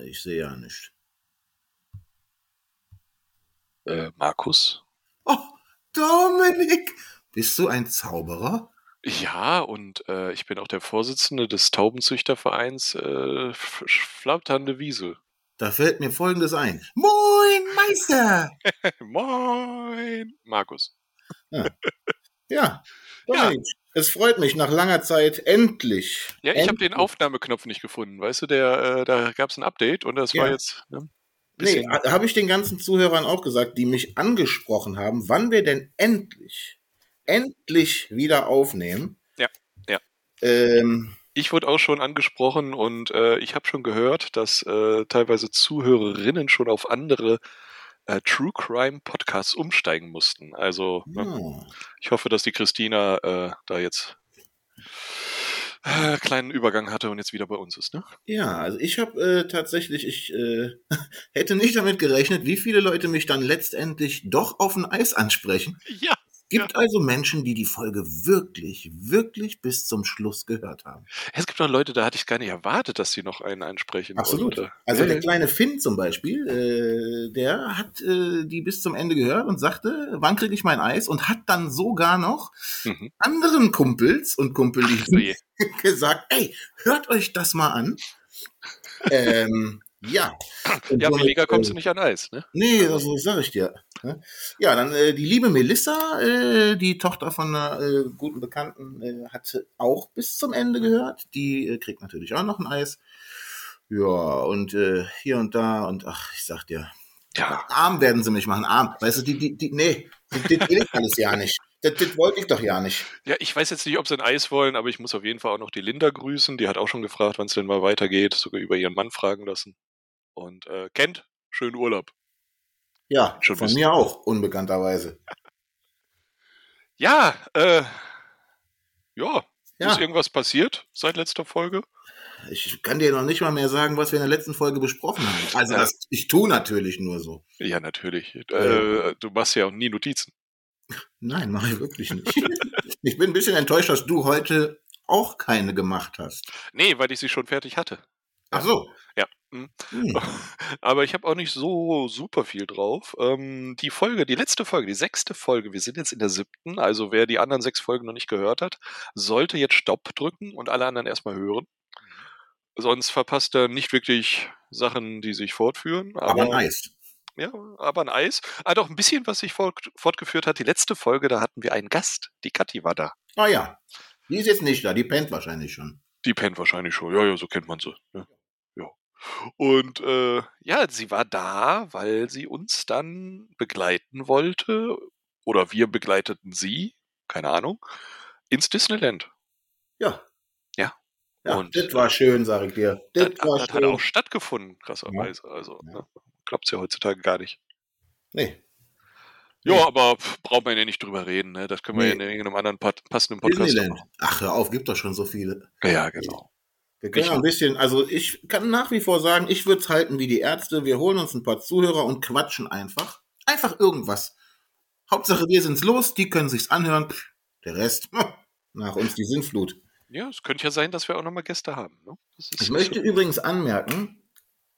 Ich sehe ja nicht. Äh, Markus? Oh, Dominik! Bist du ein Zauberer? Ja, und äh, ich bin auch der Vorsitzende des Taubenzüchtervereins äh, Flauternde Wiesel. Da fällt mir Folgendes ein. Moin, Meister! Moin, Markus. Ja, ja. Dominik, es freut mich nach langer Zeit endlich. Ja, ich habe den Aufnahmeknopf nicht gefunden. Weißt du, der, äh, da gab es ein Update und das Ja. war jetzt. Ne, Nee, habe ich den ganzen Zuhörern auch gesagt, die mich angesprochen haben, wann wir denn endlich, endlich wieder aufnehmen. Ja, ja. Ähm, Ich wurde auch schon angesprochen und äh, ich habe schon gehört, dass äh, teilweise Zuhörerinnen schon auf andere äh, True Crime Podcasts umsteigen mussten. Also ne, hm. ich hoffe, dass die Christina äh, da jetzt äh, kleinen Übergang hatte und jetzt wieder bei uns ist. Ne? Ja, also ich habe äh, tatsächlich, ich äh, hätte nicht damit gerechnet, wie viele Leute mich dann letztendlich doch auf ein Eis ansprechen. Ja. Gibt also Menschen, die die Folge wirklich, wirklich bis zum Schluss gehört haben. Es gibt noch Leute, da hatte ich gar nicht erwartet, dass sie noch einen ansprechen. Absolut. Äh, Also ja, der ja. kleine Finn zum Beispiel, äh, der hat äh, die bis zum Ende gehört und sagte, wann kriege ich mein Eis? Und hat dann sogar noch Mhm. anderen Kumpels und je. gesagt, ey, hört euch das mal an. ähm, ja. Und Ja, somit, billiger kommst äh, du nicht an Eis, ne? Nee, das sag ich dir. ne? Ja, dann äh, die liebe Melissa, äh, die Tochter von einer äh, guten Bekannten, äh, hat auch bis zum Ende gehört. Die äh, kriegt natürlich auch noch ein Eis. Ja, und äh, hier und da und ach, ich sag dir, Ja. arm werden sie mich machen, arm. Weißt du, die, die, die, nee, das, das will ich alles ja nicht. Das, das wollte ich doch ja nicht. Ja, ich weiß jetzt nicht, ob sie ein Eis wollen, aber ich muss auf jeden Fall auch noch die Linda grüßen. Die hat auch schon gefragt, wann es denn mal weitergeht, sogar über ihren Mann fragen lassen. Und äh, kennt, schönen Urlaub. Ja, Schon von mir auch, unbekannterweise. Ja, äh, ja, Ja. ist irgendwas passiert seit letzter Folge? Ich kann dir noch nicht mal mehr sagen, was wir in der letzten Folge besprochen haben. Also Ja. das, ich tue natürlich nur so. Ja, natürlich. Äh, du machst ja auch nie Notizen. Nein, mache ich wirklich nicht. ich bin ein bisschen enttäuscht, dass du heute auch keine gemacht hast. Nee, weil ich sie schon fertig hatte. Ach so. Ja. Hm. Hm. Aber ich habe auch nicht so super viel drauf. Ähm, die Folge, die letzte Folge, die sechste Folge, wir sind jetzt in der siebten, also wer die anderen sechs Folgen noch nicht gehört hat, sollte jetzt Stopp drücken und alle anderen erstmal hören. Sonst verpasst er nicht wirklich Sachen, die sich fortführen. Aber ein Eis. Ja, aber ein Eis. Ah, doch, ein bisschen, was sich fort, fortgeführt hat. Die letzte Folge, da hatten wir einen Gast. Die Kathi war da. Ah ja. Die ist jetzt nicht da, die pennt wahrscheinlich schon. Die pennt wahrscheinlich schon. Ja, ja, so kennt man sie. Ja. Und äh, ja, sie war da, weil sie uns dann begleiten wollte. Oder wir begleiteten sie, keine Ahnung, ins Disneyland. Ja. Ja. Ja, Und, das war schön, sag ich dir. Das, Das, war das schön. hat auch stattgefunden, krasserweise. Also, Ja. ne, glaubt's ja heutzutage gar nicht. Nee. Ja, Nee. aber braucht man ja nicht drüber reden. Ne? Das können wir ja Nee. in irgendeinem anderen passenden Podcast Disneyland. machen. Ach, hör auf, gibt doch schon so viele. Ja, genau. Wir können Ich- ja ein bisschen, also ich kann nach wie vor sagen, ich würde es halten wie die Ärzte. Wir holen uns ein paar Zuhörer und quatschen einfach. Einfach irgendwas. Hauptsache, wir sind's los, die können sich's anhören. Pff, Der Rest, hm, nach uns die Sinnflut. Ja, es könnte ja sein, dass wir auch nochmal Gäste haben. Ne? Ich möchte übrigens anmerken,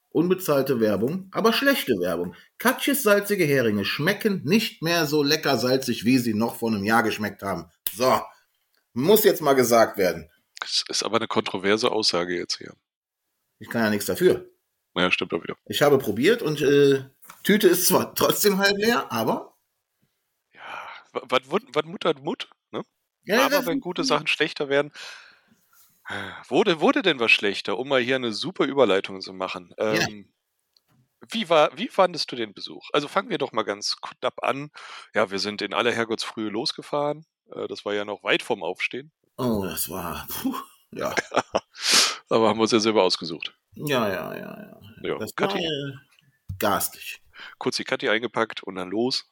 unbezahlte Werbung, aber schlechte Werbung. Katjes salzige Heringe schmecken nicht mehr so lecker salzig, wie sie noch vor einem Jahr geschmeckt haben. So, muss jetzt mal gesagt werden. Das ist aber eine kontroverse Aussage jetzt hier. Ich kann ja nichts dafür. Naja, stimmt doch wieder. Ich habe probiert und äh, Tüte ist zwar trotzdem halb leer, aber Ja, was, was, muttert Mut? Ne? ja, aber wenn gute Sachen schlechter werden. Wurde, wurde denn was schlechter, um mal hier eine super Überleitung zu machen? Ähm, wie, war, wie fandest du den Besuch? Also fangen wir doch mal ganz knapp an. Ja, wir sind in aller Herrgottsfrühe losgefahren. Äh, Das war ja noch weit vorm Aufstehen. Oh, das war puh, ja, Aber haben wir uns ja selber ausgesucht. ja, ja, ja, ja. Ja, Das war Kathi, äh, garstig. kurz die Kathi eingepackt und dann los.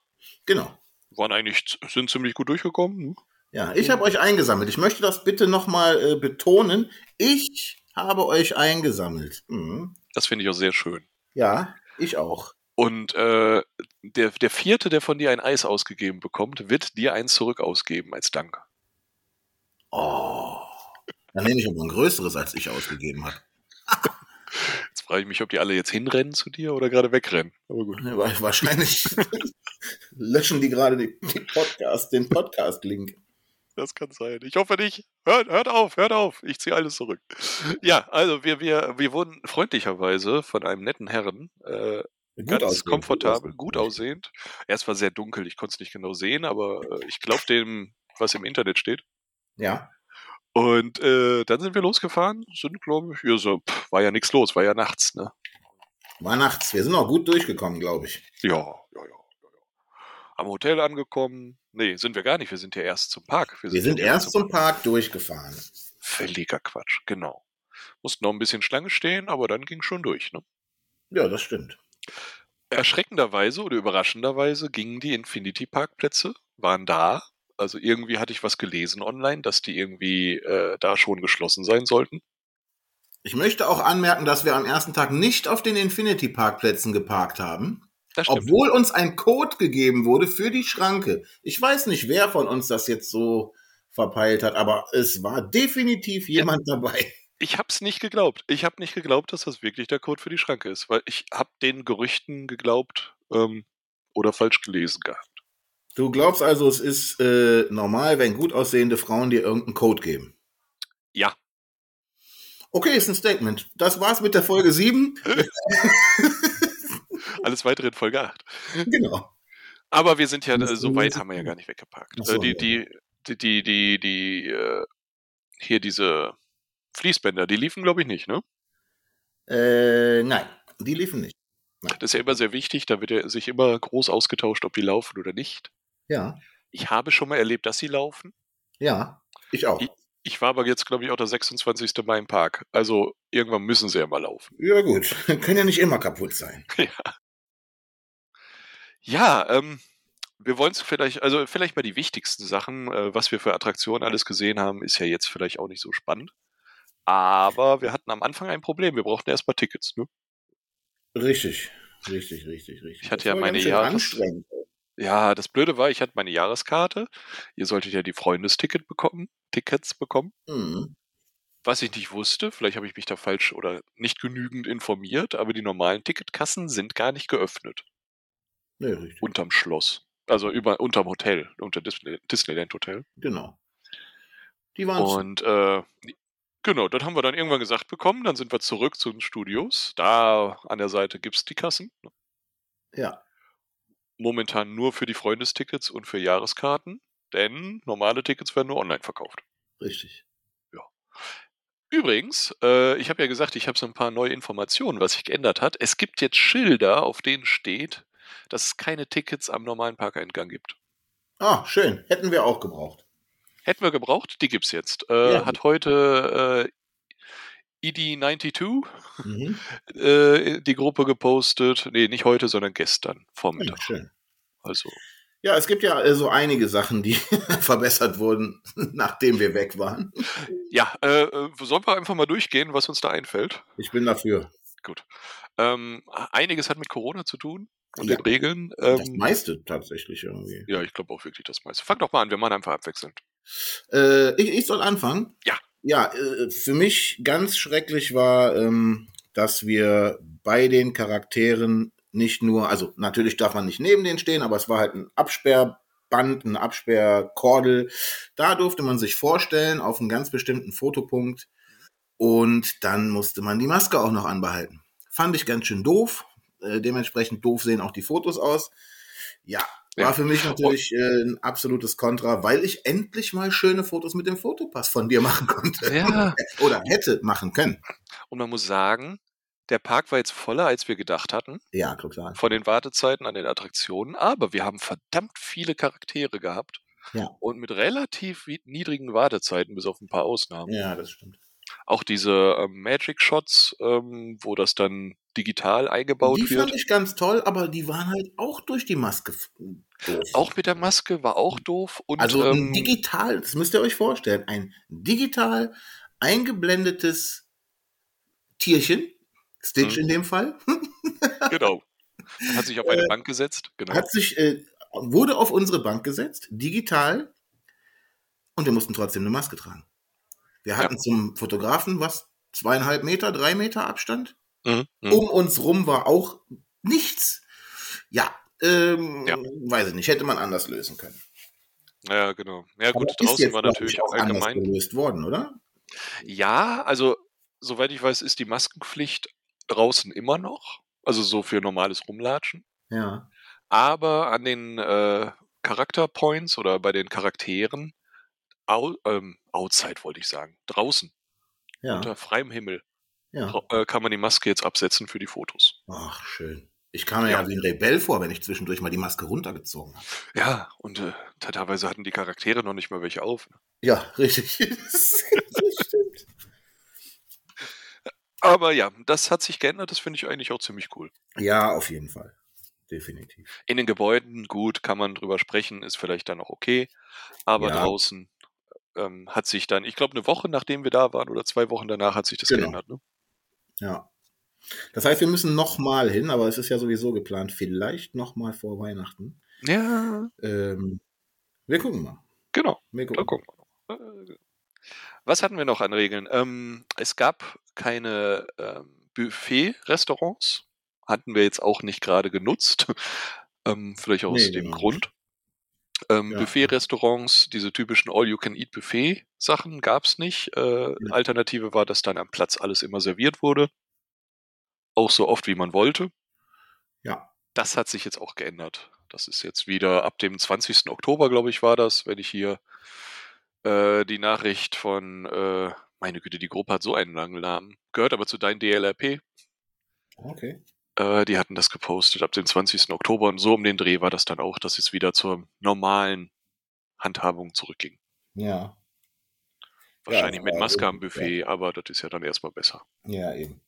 Genau. Waren eigentlich, sind ziemlich gut durchgekommen. ne? Ja, ich habe euch eingesammelt. Ich möchte das bitte nochmal äh, betonen. Ich habe euch eingesammelt. Mhm. Das finde ich auch sehr schön. Ja, ich auch. Und äh, der, der vierte, der von dir ein Eis ausgegeben bekommt, wird dir eins zurück ausgeben als Dank. Oh. Dann nehme ich aber ein größeres, als ich ausgegeben habe. Jetzt frage ich mich, ob die alle jetzt hinrennen zu dir oder gerade wegrennen. Aber gut. Ja, wa- Wahrscheinlich löschen die gerade die, die Podcast, den Podcast-Link. Das kann sein. Ich hoffe nicht. Hört, hört auf, hört auf. Ich ziehe alles zurück. Ja, also wir, wir, wir wurden freundlicherweise von einem netten Herren äh, Gut ganz aussehen, komfortabel, gut gut aussehend. Erst war sehr dunkel, ich konnte es nicht genau sehen, aber äh, ich glaube dem, was im Internet steht. Ja, Und äh, dann sind wir losgefahren, sind, glaube ich, ja, so, pff, war ja nichts los, war ja nachts, ne? war nachts. Wir sind auch gut durchgekommen, glaube ich. Ja, ja, ja, ja, ja. Am Hotel angekommen. Nee, sind wir gar nicht, wir sind ja erst zum Park. Wir sind ja erst zum Park durchgefahren. Völliger Quatsch, genau. Mussten noch ein bisschen Schlange stehen, aber dann ging schon durch, ne? Ja, das stimmt. Erschreckenderweise oder überraschenderweise gingen die Infinity-Parkplätze, waren da. Also irgendwie hatte ich was gelesen online, dass die irgendwie äh, da schon geschlossen sein sollten. Ich möchte auch anmerken, dass wir am ersten Tag nicht auf den Infinity-Parkplätzen geparkt haben, obwohl uns ein Code gegeben wurde für die Schranke. Ich weiß nicht, wer von uns das jetzt so verpeilt hat, aber es war definitiv jemand dabei. Ich hab's nicht geglaubt. Ich habe nicht geglaubt, dass das wirklich der Code für die Schranke ist, weil ich habe den Gerüchten geglaubt ähm, oder falsch gelesen gehabt. Du glaubst also, es ist äh, normal, wenn gut aussehende Frauen dir irgendeinen Code geben? Ja, Okay, ist ein Statement. Das war's mit der Folge 7. alles weitere in Folge 8. genau. Aber wir sind ja, äh, so weit haben wir ja gar nicht weggeparkt. Ach so, äh, die, die, die, die, die, die, äh, hier diese Fließbänder, die liefen, glaube ich, nicht, ne? Äh, nein, die liefen nicht. Das ist ja immer sehr wichtig, da wird ja sich immer groß ausgetauscht, ob die laufen oder nicht. Ja, Ich habe schon mal erlebt, dass sie laufen. ja, ich auch. Ich- Ich war aber jetzt, glaube ich, auch der 26. Mai im Park. Also irgendwann müssen sie ja mal laufen. Ja gut, können ja nicht immer kaputt sein. Ja, ähm, wir wollen es vielleicht, also vielleicht mal die wichtigsten Sachen, äh, was wir für Attraktionen alles gesehen haben, ist ja jetzt vielleicht auch nicht so spannend. Aber wir hatten am Anfang ein Problem. Wir brauchten erstmal Tickets. Ne? Richtig, richtig, richtig, richtig. Ich hatte Das ja meine Jahres- anstrengend. Ja, das Blöde war, ich hatte meine Jahreskarte. Ihr solltet ja die Freundesticket bekommen, Tickets bekommen. Mhm. Was ich nicht wusste, vielleicht habe ich mich da falsch oder nicht genügend informiert, aber die normalen Ticketkassen sind gar nicht geöffnet. Nee, richtig. Unterm Schloss. Also über, unterm Hotel, unter Disney, Disneyland Hotel. Genau. Die waren. Und äh, genau, das haben wir dann irgendwann gesagt bekommen. Dann sind wir zurück zu den Studios. Da an der Seite gibt es die Kassen. Ja, Momentan nur für die Freundestickets und für Jahreskarten, denn normale Tickets werden nur online verkauft. richtig. Übrigens, äh, ich habe ja gesagt, ich habe so ein paar neue Informationen, was sich geändert hat. Es gibt jetzt Schilder, auf denen steht, dass es keine Tickets am normalen Parkeingang gibt. Ah, schön. Hätten wir auch gebraucht. Hätten wir gebraucht, die gibt's jetzt. Äh, Ja. Hat heute äh, ED92 Mhm. äh, die Gruppe gepostet. Nee, nicht heute, sondern gestern Ja, Vormittag. schön. Also, Ja, es gibt ja so einige Sachen, die verbessert wurden, nachdem wir weg waren. ja, äh, äh, sollen wir einfach mal durchgehen, was uns da einfällt? Ich bin dafür. Gut. Ähm, einiges hat mit Corona zu tun und Ja. den Regeln. Das Ähm, meiste tatsächlich irgendwie. ja, ich glaube auch wirklich das meiste. Fang doch mal an, wir machen einfach abwechselnd. Äh, ich, ich soll anfangen? Ja. Ja, äh, für mich ganz schrecklich war, ähm, dass wir bei den Charakteren nicht nur, also natürlich darf man nicht neben denen stehen, aber es war halt ein Absperrband, ein Absperrkordel. Da durfte man sich vorstellen auf einen ganz bestimmten Fotopunkt und dann musste man die Maske auch noch anbehalten. Fand ich ganz schön doof. Äh, dementsprechend doof sehen auch die Fotos aus. Ja, war Ja. für mich natürlich äh, ein absolutes Kontra, weil ich endlich mal schöne Fotos mit dem Fotopass von dir machen konnte. Ja. Oder hätte machen können. Und man muss sagen, der Park war jetzt voller, als wir gedacht hatten, Ja, total. von den Wartezeiten an den Attraktionen, aber wir haben verdammt viele Charaktere gehabt. Ja. Und mit relativ niedrigen Wartezeiten, bis auf ein paar Ausnahmen. Ja, das stimmt. Auch diese ähm, Magic Shots, ähm, wo das dann digital eingebaut die wird. fand ich ganz toll, aber die waren halt auch durch die Maske doof. Auch mit der Maske war auch doof. Und, also ein ähm, digital, das müsst ihr euch vorstellen, ein digital eingeblendetes Tierchen, Stitch Mhm. in dem Fall, genau. Hat sich auf eine Bank gesetzt. Genau. Äh, hat sich, äh, wurde auf unsere Bank gesetzt, digital, und wir mussten trotzdem eine Maske tragen. Wir hatten zum Fotografen was, zweieinhalb Meter, drei Meter Abstand. Mhm. mhm. Um uns rum war auch nichts. Ja, ähm, Ja. weiß ich nicht, hätte man anders lösen können. Ja, genau. Ja, gut, Aber draußen jetzt, war natürlich ich, auch anders allgemein. gelöst worden, oder? Ja, also, soweit ich weiß, ist die Maskenpflicht draußen immer noch. Also so für normales Rumlatschen. Ja. Aber an den äh, Charakterpoints oder bei den Charakteren, au, ähm, outside wollte ich sagen, draußen, Ja. unter freiem Himmel, ja. äh, kann man die Maske jetzt absetzen für die Fotos. Ach, schön. Ich kam mir ja. Ja. wie ein Rebell vor, wenn ich zwischendurch mal die Maske runtergezogen habe. Ja, und äh, teilweise hatten die Charaktere noch nicht mal welche auf. ne? Ja, richtig. das stimmt. Aber ja, das hat sich geändert, das finde ich eigentlich auch ziemlich cool. Ja, auf jeden Fall. Definitiv. In den Gebäuden, gut, kann man drüber sprechen, ist vielleicht dann auch okay. Aber Ja. draußen ähm, hat sich dann, ich glaube, eine Woche nachdem wir da waren oder zwei Wochen danach hat sich das Genau. geändert. Ne? Ja. Das heißt, wir müssen nochmal hin, aber es ist ja sowieso geplant, vielleicht nochmal vor Weihnachten. Ja, Ähm, wir gucken mal. genau. Wir gucken. gucken wir. Äh, Was hatten wir noch an Regeln? Ähm, es gab keine ähm, Buffet-Restaurants. Hatten wir jetzt auch nicht gerade genutzt. ähm, vielleicht aus Nee, dem genau. Grund. Ähm, Ja. Buffet-Restaurants, diese typischen All-You-Can-Eat-Buffet-Sachen gab es nicht. Äh, Alternative war, dass dann am Platz alles immer serviert wurde. Auch so oft, wie man wollte. Ja. Das hat sich jetzt auch geändert. Das ist jetzt wieder ab dem 20. Oktober, glaube ich, war das, wenn ich hier äh, die Nachricht von, äh, meine Güte, die Gruppe hat so einen langen Namen, gehört aber zu dein DLRP. Okay. Äh, die hatten das gepostet ab dem 20. Oktober und so um den Dreh war das dann auch, dass es wieder zur normalen Handhabung zurückging. Ja. Wahrscheinlich mit aber Maske am Buffet, aber das ist ja dann erstmal besser. Ja, eben.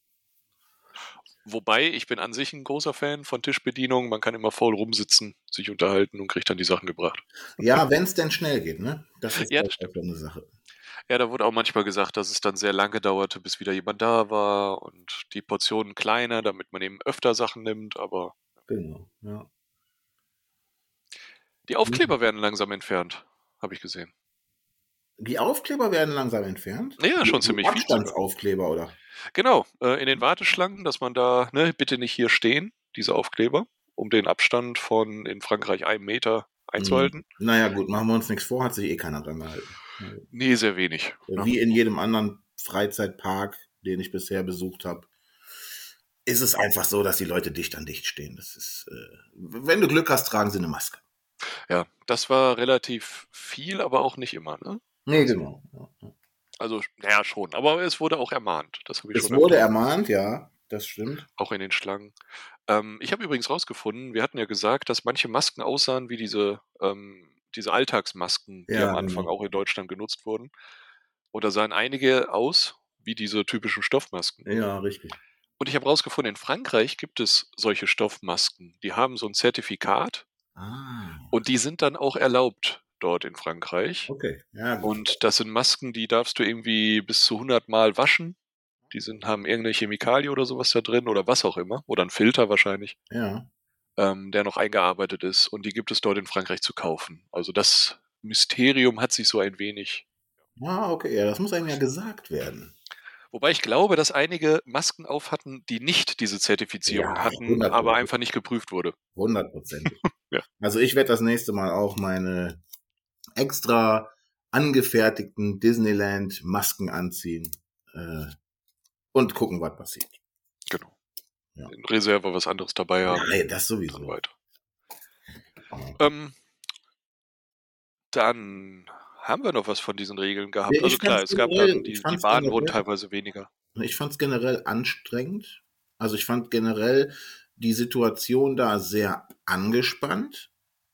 Wobei, ich bin an sich ein großer Fan von Tischbedienung. Man kann immer faul rumsitzen, sich unterhalten und kriegt dann die Sachen gebracht. Ja, wenn es denn schnell geht, ne? Das ist Ja, das eine Sache. Ja, da wurde auch manchmal gesagt, dass es dann sehr lange dauerte, bis wieder jemand da war und die Portionen kleiner, damit man eben öfter Sachen nimmt. Aber Genau. Ja. die Aufkleber werden langsam entfernt, habe ich gesehen. Die Aufkleber werden langsam entfernt. Ja, schon Die ziemlich viel. sogar. Abstandsaufkleber, oder? Genau, äh, in den Warteschlangen, dass man da, ne, bitte nicht hier stehen, diese Aufkleber, um den Abstand von in Frankreich einem Meter einzuhalten. Naja, gut, machen wir uns nichts vor, hat sich eh keiner dran gehalten. Nee, sehr wenig. Wie in jedem anderen Freizeitpark, den ich bisher besucht habe, ist es einfach so, dass die Leute dicht an dicht stehen. Das ist, äh, wenn du Glück hast, tragen sie eine Maske. Ja, das war relativ viel, aber auch nicht immer. Ne? Nee, genau. Also, naja, schon. Aber es wurde auch ermahnt. Das habe ich Es schon wurde ermahnt, ja, das stimmt. auch in den Schlangen. Ähm, ich habe übrigens rausgefunden, wir hatten ja gesagt, dass manche Masken aussahen wie diese, ähm, diese Alltagsmasken, die Ja, am Anfang genau. auch in Deutschland genutzt wurden. Oder sahen einige aus wie diese typischen Stoffmasken. Ja, richtig. Und ich habe rausgefunden, in Frankreich gibt es solche Stoffmasken. Die haben so ein Zertifikat Ah, und die sind dann auch erlaubt dort in Frankreich. okay. Ja, gut. Und das sind Masken, die darfst du irgendwie bis zu 100 Mal waschen. Die sind, haben irgendeine Chemikalie oder sowas da drin oder was auch immer. Oder ein Filter wahrscheinlich, Ja. Ähm, der noch eingearbeitet ist. Und die gibt es dort in Frankreich zu kaufen. Also das Mysterium hat sich so ein wenig. Ah, okay. Ja, das muss einem ja gesagt werden. Wobei ich glaube, dass einige Masken auf hatten, die nicht diese Zertifizierung Ja, hatten, 100%. aber einfach nicht geprüft wurde. Hundertprozentig. Ja. Also ich werde das nächste Mal auch meine extra angefertigten Disneyland-Masken anziehen äh, und gucken, was passiert. Ja. In Reserve was anderes dabei haben. Nee, das sowieso. weiter. Ähm, dann haben wir noch was von diesen Regeln gehabt. Ich also klar, es gab dann, die, die Bahnen wurden teilweise weniger. Ich fand es generell anstrengend. Also ich fand generell die Situation da sehr angespannt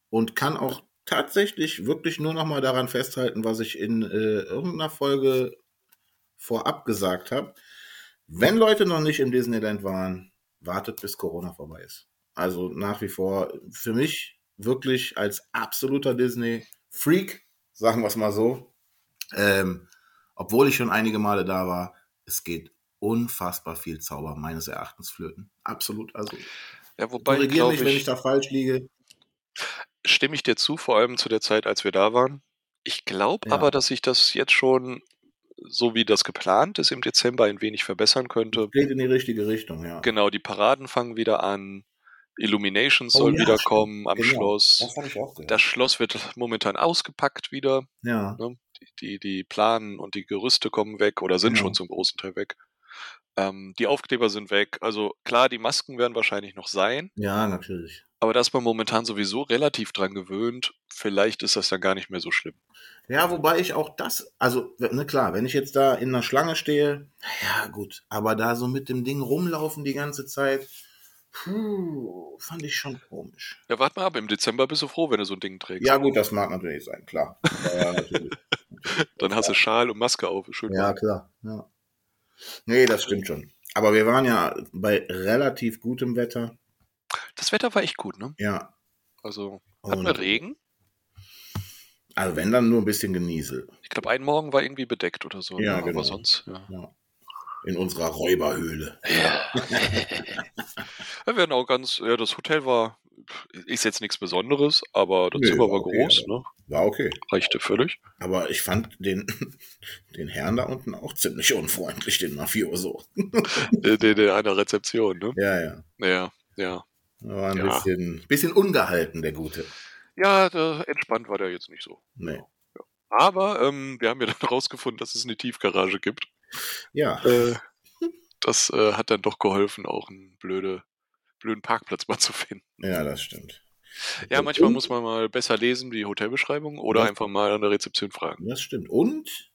und kann auch tatsächlich wirklich nur noch mal daran festhalten, was ich in äh, irgendeiner Folge vorab gesagt habe. Wenn Leute noch nicht im Disneyland waren, wartet bis Corona vorbei ist. Also nach wie vor für mich wirklich als absoluter Disney-Freak, sagen wir es mal so, ähm, obwohl ich schon einige Male da war, es geht unfassbar viel Zauber meines Erachtens flöten. Absolut. Also Ja, wobei, korrigiere mich, wenn ich ich, da falsch liege. stimme ich dir zu, vor allem zu der Zeit, als wir da waren. Ich glaube Ja. aber, dass sich das jetzt schon so wie das geplant ist, im Dezember ein wenig verbessern könnte. Geht in die richtige Richtung, ja. Genau, die Paraden fangen wieder an. Illumination Oh soll ja, wieder kommen am Genau, Schloss. Das habe ich auch gehört. Das Schloss wird momentan ausgepackt wieder. ja. Ne? Die, die, die Planen und die Gerüste kommen weg oder sind Ja. schon zum großen Teil weg. Ähm, die Aufkleber sind weg. Also klar, die Masken werden wahrscheinlich noch sein, ja, natürlich. Aber da ist man momentan sowieso relativ dran gewöhnt. Vielleicht ist das dann gar nicht mehr so schlimm. Ja, wobei ich auch das, also, ne, klar, wenn ich jetzt da in einer Schlange stehe, ja, gut, aber da so mit dem Ding rumlaufen die ganze Zeit, puh, fand ich schon komisch. Ja, warte mal ab, im Dezember bist du froh, wenn du so ein Ding trägst. Ja, gut, das mag natürlich sein, klar. Ja, natürlich. Dann hast du Schal und Maske auf. Schön Ja, klar. Ja. Nee, das stimmt schon. Aber wir waren ja bei relativ gutem Wetter. Das Wetter war echt gut, ne? Ja. Also, hatten wir Regen? Also wenn dann nur ein bisschen Geniesel. Ich glaube, ein Morgen war irgendwie bedeckt oder so. Ja, ne? genau. Aber sonst, ja. Ja. In unserer Räuberhöhle. Wir werden auch ganz, ja, das Hotel war, ist jetzt nichts Besonderes, aber das Zimmer war okay, groß, ne? War okay. Reichte völlig. Aber ich fand den, den Herrn da unten auch ziemlich unfreundlich, den Mafioso. Der, der an der Rezeption, ne? Ja, ja. Ja, ja. War ein Ja. bisschen, bisschen ungehalten, der Gute. Ja, entspannt war der jetzt nicht so. Nee. Aber ähm, wir haben ja dann rausgefunden, dass es eine Tiefgarage gibt. Ja. Äh, das äh, hat dann doch geholfen, auch einen blöde, blöden Parkplatz mal zu finden. Ja, das stimmt. Ja, manchmal Und- muss man mal besser lesen, die Hotelbeschreibung, oder Ja. einfach mal an der Rezeption fragen. Das stimmt. Und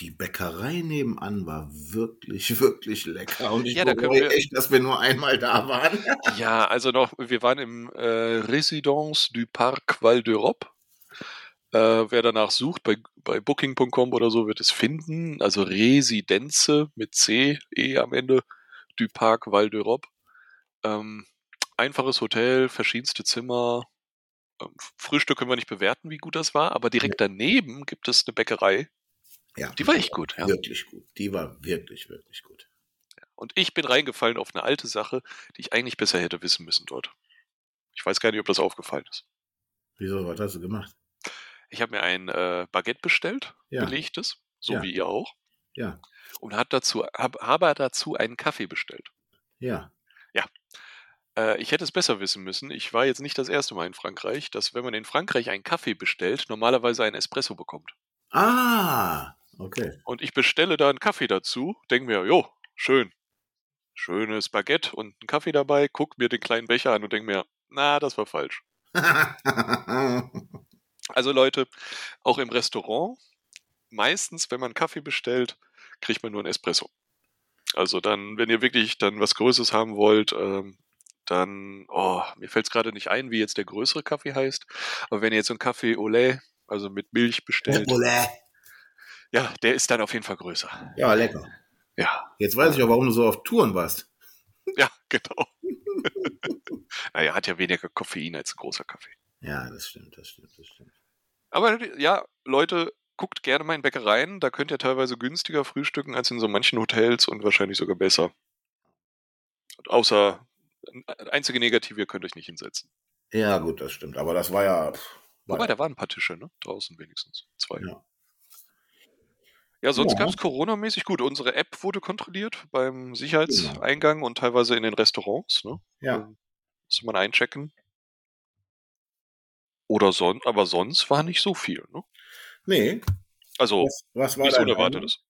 die Bäckerei nebenan war wirklich, wirklich lecker. Und ich Ja, bereue echt, dass wir nur einmal da waren. Ja, also noch, wir waren im äh, Résidence du Parc Val d'Europe. Äh, wer danach sucht, bei, bei Booking.com oder so, wird es finden. Also Residenze mit C, E am Ende, du Parc Val d'Europe. Ähm, einfaches Hotel, verschiedenste Zimmer. Ähm, Frühstück können wir nicht bewerten, wie gut das war, aber direkt daneben gibt es eine Bäckerei. Ja, Die war echt gut, ja. Wirklich gut. Die war wirklich, wirklich gut. Und ich bin reingefallen auf eine alte Sache, die ich eigentlich besser hätte wissen müssen dort. Ich weiß gar nicht, ob das aufgefallen ist. Wieso, was hast du gemacht? Ich habe mir ein äh, Baguette bestellt, Ja. belegtes, so Ja. wie ihr auch, Ja, und hat dazu, hab, habe dazu einen Kaffee bestellt. ja. Äh, ich hätte es besser wissen müssen. Ich war jetzt nicht das erste Mal in Frankreich, dass wenn man in Frankreich einen Kaffee bestellt, normalerweise einen Espresso bekommt. Ah, okay. Und ich bestelle da einen Kaffee dazu, denke mir, jo, schön. Schönes Baguette und einen Kaffee dabei, guck mir den kleinen Becher an und denke mir, na, das war falsch. Also Leute, auch im Restaurant, meistens, wenn man Kaffee bestellt, kriegt man nur einen Espresso. Also dann, wenn ihr wirklich dann was Größeres haben wollt, ähm, dann, oh, mir fällt es gerade nicht ein, wie jetzt der größere Kaffee heißt, aber wenn ihr jetzt so einen Kaffee lait, also mit Milch bestellt, Ole. Ja, der ist dann auf jeden Fall größer. Ja, lecker. Ja, Jetzt weiß ich auch, warum du so auf Touren warst. ja, genau. naja, hat ja weniger Koffein als ein großer Kaffee. Ja, das stimmt, das stimmt, das stimmt. Aber ja, Leute, guckt gerne mal in Bäckereien. Da könnt ihr teilweise günstiger frühstücken als in so manchen Hotels und wahrscheinlich sogar besser. Außer, einzige Negative, ihr könnt euch nicht hinsetzen. Ja, gut, das stimmt. Aber das war ja. Pff, war Wobei, da waren ein paar Tische, ne? Draußen wenigstens. Zwei. Ja. Ja, sonst Ja. gab es Corona-mäßig gut. Unsere App wurde kontrolliert beim Sicherheitseingang und teilweise in den Restaurants. Ne? Ja. Ähm, Musste man einchecken. Oder son aber sonst war nicht so viel. Ne? Nee. Also Was, was war nichts dein Unerwartetes. Highlight?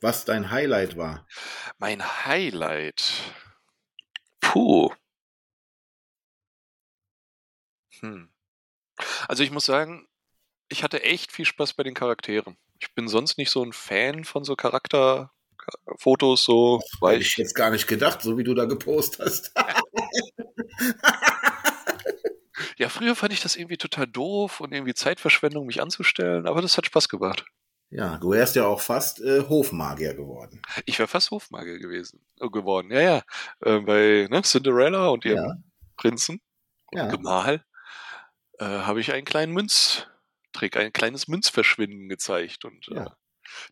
Was dein Highlight war? Mein Highlight. Puh. Hm. Also ich muss sagen, ich hatte echt viel Spaß bei den Charakteren. Ich bin sonst nicht so ein Fan von so Charakterfotos, so, weil Hätte ich jetzt gar nicht gedacht, so wie du da gepostet hast. ja, früher fand ich das irgendwie total doof und irgendwie Zeitverschwendung, mich anzustellen, aber das hat Spaß gemacht. ja, du wärst ja auch fast äh, Hofmagier geworden. Ich wäre fast Hofmagier gewesen, äh, geworden. Ja, ja. Äh, bei ne, Cinderella und ihrem Ja. Prinzen und Ja. Gemahl äh, habe ich einen kleinen Münztrick, ein kleines Münzverschwinden gezeigt. Und äh, Ja.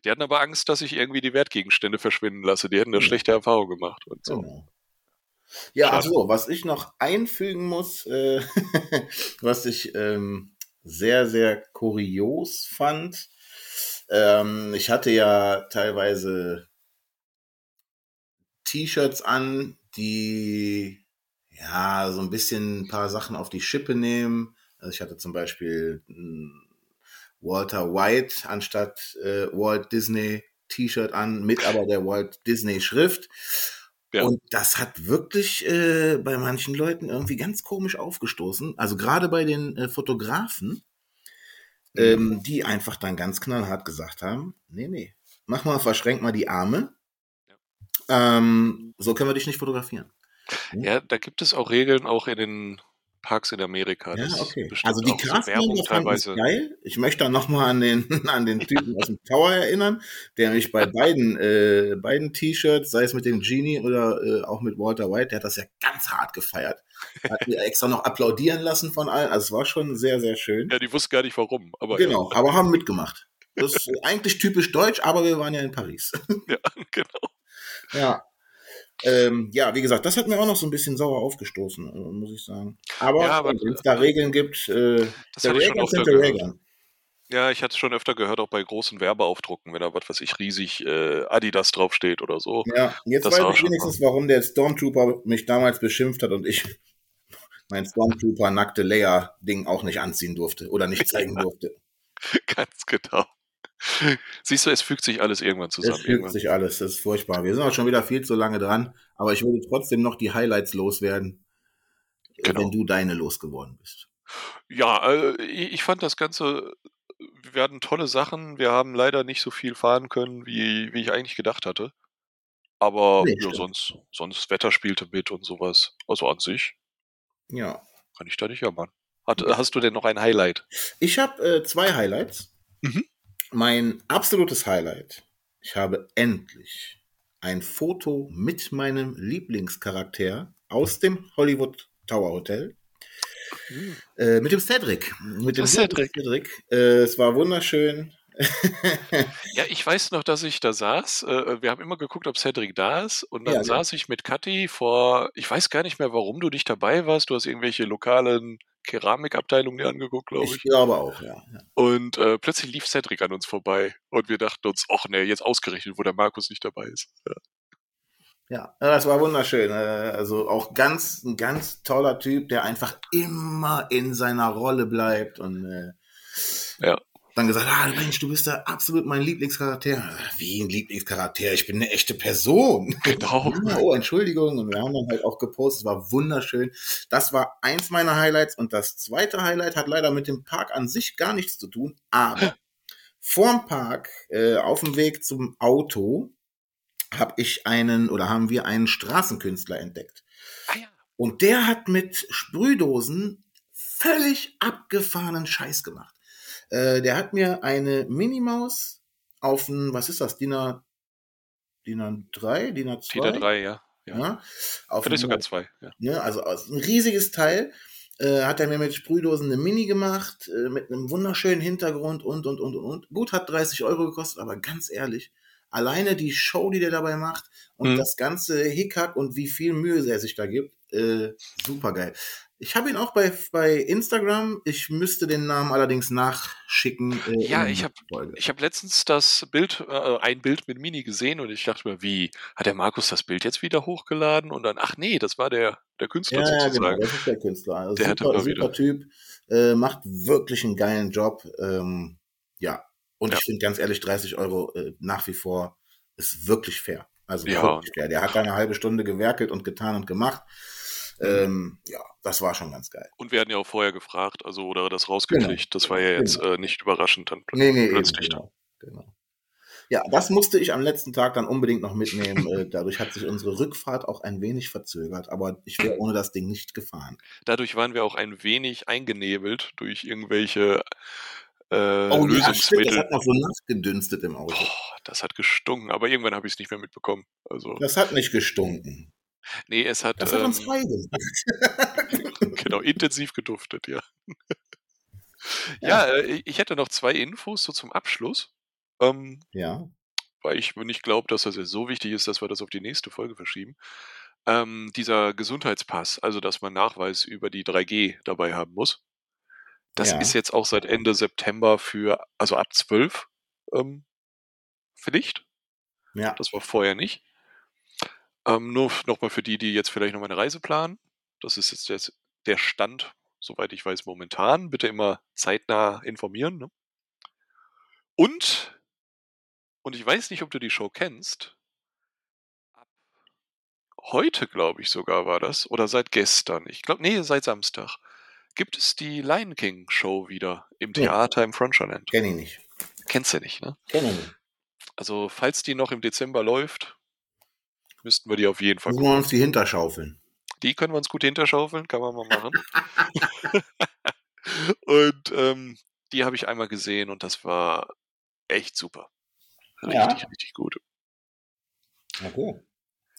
die hatten aber Angst, dass ich irgendwie die Wertgegenstände verschwinden lasse. Die hätten da Ja. schlechte Erfahrungen gemacht. Und so. Genau. Ja, Schade. ach so, was ich noch einfügen muss, äh, was ich ähm, sehr, sehr kurios fand. Ähm, ich hatte ja teilweise T-Shirts an, die ja so ein bisschen ein paar Sachen auf die Schippe nehmen. Also ich hatte zum Beispiel Walter White anstatt äh, Walt Disney T-Shirt an, mit aber der Walt Disney Schrift. Ja. Und das hat wirklich äh, bei manchen Leuten irgendwie ganz komisch aufgestoßen. Also gerade bei den äh, Fotografen, mhm. ähm, die einfach dann ganz knallhart gesagt haben, nee, nee, mach mal, verschränk mal die Arme. Ja. Ähm, so können wir dich nicht fotografieren. Ja, da gibt es auch Regeln, auch in den Parks in Amerika. Ja, okay. Also die Casting teilweise. geil. Ich möchte da nochmal an den, an den Typen aus dem Tower erinnern, der mich bei beiden, äh, beiden T-Shirts, sei es mit dem Genie oder äh, auch mit Walter White, der hat das ja ganz hart gefeiert. Hat mir extra noch applaudieren lassen von allen. Also es war schon sehr, sehr schön. Ja, die wussten gar nicht warum. Aber genau, ja. aber haben mitgemacht. Das ist eigentlich typisch deutsch, aber wir waren ja in Paris. Ja, genau. Ja, ähm, ja, wie gesagt, das hat mir auch noch so ein bisschen sauer aufgestoßen, äh, muss ich sagen. Aber, ja, aber wenn es da Regeln gibt, äh, der Regeln sind der Regeln. Ja, ich hatte es schon öfter gehört, auch bei großen Werbeaufdrucken, wenn da was weiß ich riesig äh, Adidas draufsteht oder so. Ja, jetzt das weiß ich wenigstens, warum der Stormtrooper mich damals beschimpft hat und ich mein Stormtrooper nackte Leia-Ding auch nicht anziehen durfte oder nicht zeigen durfte. Ganz genau. Siehst du, es fügt sich alles irgendwann zusammen. Es fügt irgendwann. sich alles, das ist furchtbar. Wir sind auch schon wieder viel zu lange dran, aber ich würde trotzdem noch die Highlights loswerden, äh, genau. wenn du deine losgeworden bist. Ja, äh, ich fand das Ganze, wir hatten tolle Sachen. Wir haben leider nicht so viel fahren können, wie, wie ich eigentlich gedacht hatte. Aber nee, ja, sonst, sonst Wetter spielte mit und sowas. Also an sich. Ja. Kann ich da nicht jammern. Hat, hast du denn noch ein Highlight? Ich habe äh, zwei Highlights. Mhm mein absolutes Highlight. Ich habe endlich ein Foto mit meinem Lieblingscharakter aus dem Hollywood Tower Hotel. Mhm. Äh, mit dem Cedric. Mit dem Cedric. Cedric. Äh, es war wunderschön. ja, ich weiß noch, dass ich da saß. Äh, wir haben immer geguckt, ob Cedric da ist. Und dann ja, saß ich mit Kathi vor, ich weiß gar nicht mehr, warum du nicht dabei warst. Du hast irgendwelche lokalen Keramikabteilung dir angeguckt, glaube ich. Ich glaube auch, ja. Und äh, plötzlich lief Cedric an uns vorbei und wir dachten uns, ach nee, jetzt ausgerechnet, wo der Markus nicht dabei ist. Ja. Ja, das war wunderschön. Äh, also auch ganz, ein ganz toller Typ, der einfach immer in seiner Rolle bleibt und äh, ja dann gesagt, ah Mensch, du bist da absolut mein Lieblingscharakter. Wie ein Lieblingscharakter? Ich bin eine echte Person. Genau. oh, Entschuldigung. Und wir haben dann halt auch gepostet. Es war wunderschön. Das war eins meiner Highlights. Und das zweite Highlight hat leider mit dem Park an sich gar nichts zu tun. Aber vorm Park, äh, auf dem Weg zum Auto, habe ich einen oder haben wir einen Straßenkünstler entdeckt. Ah, ja. Und der hat mit Sprühdosen völlig abgefahrenen Scheiß gemacht. Äh, der hat mir eine Minimaus auf ein, was ist das, DIN A, DIN A3, DIN A2? DIN A3, ja. ja. ja auf Vielleicht sogar zwei. Ja. ja also ein riesiges Teil. Äh, hat er mir mit Sprühdosen eine Mini gemacht, äh, mit einem wunderschönen Hintergrund und, und, und, und, und. Gut, hat 30 Euro gekostet, aber ganz ehrlich, alleine die Show, die der dabei macht und mhm. das ganze Hickhack und wie viel Mühe er sich da gibt, äh, super geil. Ich habe ihn auch bei, bei Instagram. Ich müsste den Namen allerdings nachschicken. Äh, ja, ich habe ich hab letztens das Bild, äh, ein Bild mit Mini gesehen und ich dachte mir, wie, hat der Markus das Bild jetzt wieder hochgeladen? Und dann, ach nee, das war der, der Künstler ja, sozusagen. Ja, genau, das ist der Künstler. Also der super, super Typ, äh, macht wirklich einen geilen Job. Ähm, ja, und ja. ich finde ganz ehrlich, 30 Euro äh, nach wie vor ist wirklich fair. Also ja. wirklich fair. Der hat eine halbe Stunde gewerkelt und getan und gemacht. Ähm, ja, das war schon ganz geil. Und wir hatten ja auch vorher gefragt, also oder das rausgekriegt. Genau. Das war ja jetzt genau. äh, nicht überraschend dann nee, nee, plötzlich. Eben, genau. genau. Ja, das musste ich am letzten Tag dann unbedingt noch mitnehmen. Äh, dadurch hat sich unsere Rückfahrt auch ein wenig verzögert, aber ich wäre ohne das Ding nicht gefahren. Dadurch waren wir auch ein wenig eingenebelt durch irgendwelche äh, oh, Lösungsmittel. Ja, das hat noch so nachgedünstet im Auto. Boah, das hat gestunken, aber irgendwann habe ich es nicht mehr mitbekommen. Also, das hat nicht gestunken. Nee, es hat. Das hat uns ähm, genau, intensiv geduftet, ja. ja, ja äh, ich hätte noch zwei Infos so zum Abschluss. Ähm, ja. Weil ich nicht glaube, dass das jetzt so wichtig ist, dass wir das auf die nächste Folge verschieben. Ähm, dieser Gesundheitspass, also dass man Nachweis über die 3G dabei haben muss. Das Ja. ist jetzt auch seit Ende September für, also ab 12 ähm, Pflicht. Ja. Das war vorher nicht. Ähm, nur nochmal für die, die jetzt vielleicht noch mal eine Reise planen. Das ist jetzt der, der Stand, soweit ich weiß, momentan. Bitte immer zeitnah informieren. Ne? Und, und ich weiß nicht, ob du die Show kennst. Heute, glaube ich, sogar war das. Oder seit gestern. Ich glaube, nee, seit Samstag. Gibt es die Lion King Show wieder im Ja. Theater im Frontierland? Kenn ich nicht. Kennst du nicht, ne? Kenn ich nicht. Also, falls die noch im Dezember läuft, müssten wir die auf jeden Fall Müssen wir uns die hinterschaufeln. Die können wir uns gut hinterschaufeln, kann man mal machen. und ähm, die habe ich einmal gesehen und das war echt super. Richtig, Ja. richtig gut. Okay.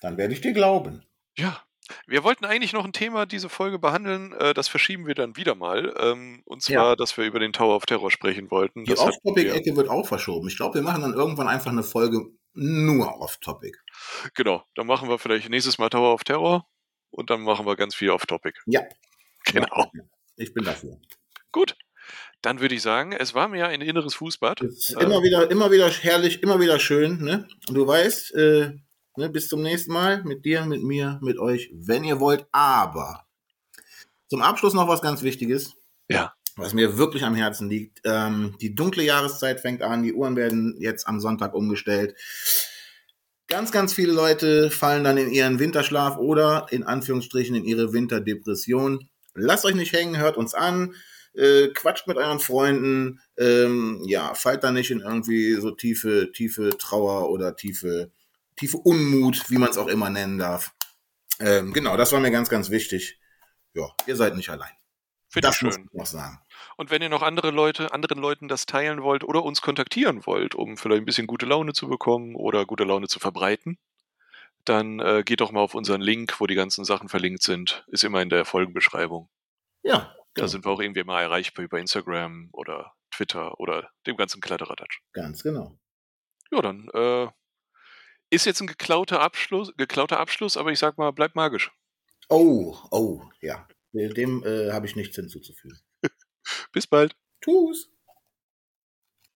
Dann werde ich dir glauben. Ja. Wir wollten eigentlich noch ein Thema diese Folge behandeln, äh, das verschieben wir dann wieder mal. Ähm, und zwar, Ja. dass wir über den Tower of Terror sprechen wollten. Die Off-Topic-Ecke wird auch verschoben. Ich glaube, wir machen dann irgendwann einfach eine Folge nur Off-Topic. Genau, dann machen wir vielleicht nächstes Mal Tower of Terror und dann machen wir ganz viel Off-Topic. Ja. Genau. Ich bin dafür. Gut. Dann würde ich sagen, es war mir ein inneres Fußbad. Äh, immer wieder, immer wieder herrlich, immer wieder schön, ne? Und du weißt, äh, ne, bis zum nächsten Mal mit dir, mit mir, mit euch, wenn ihr wollt. Aber zum Abschluss noch was ganz Wichtiges. Ja. Was mir wirklich am Herzen liegt. Ähm, die dunkle Jahreszeit fängt an, die Uhren werden jetzt am Sonntag umgestellt. Ganz, ganz viele Leute fallen dann in ihren Winterschlaf oder in Anführungsstrichen in ihre Winterdepression. Lasst euch nicht hängen, hört uns an, äh, quatscht mit euren Freunden, ähm, ja, fallt da nicht in irgendwie so tiefe, tiefe Trauer oder tiefe, tiefe Unmut, wie man es auch immer nennen darf. Ähm, genau, das war mir ganz, ganz wichtig. Ja, ihr seid nicht allein. Finde ich Das muss schön. ich noch sagen. Und wenn ihr noch andere Leute, anderen Leuten das teilen wollt oder uns kontaktieren wollt, um vielleicht ein bisschen gute Laune zu bekommen oder gute Laune zu verbreiten, dann äh, geht doch mal auf unseren Link, wo die ganzen Sachen verlinkt sind. Ist immer in der Folgenbeschreibung. Ja, Da genau, sind wir auch irgendwie mal erreichbar über Instagram oder Twitter oder dem ganzen Kladderadatsch. ganz genau. Ja, dann äh, ist jetzt ein geklauter Abschluss, geklauter Abschluss, aber ich sag mal, bleibt magisch. Oh, oh, ja. Dem äh, habe ich nichts hinzuzufügen. Bis bald. Tschüss.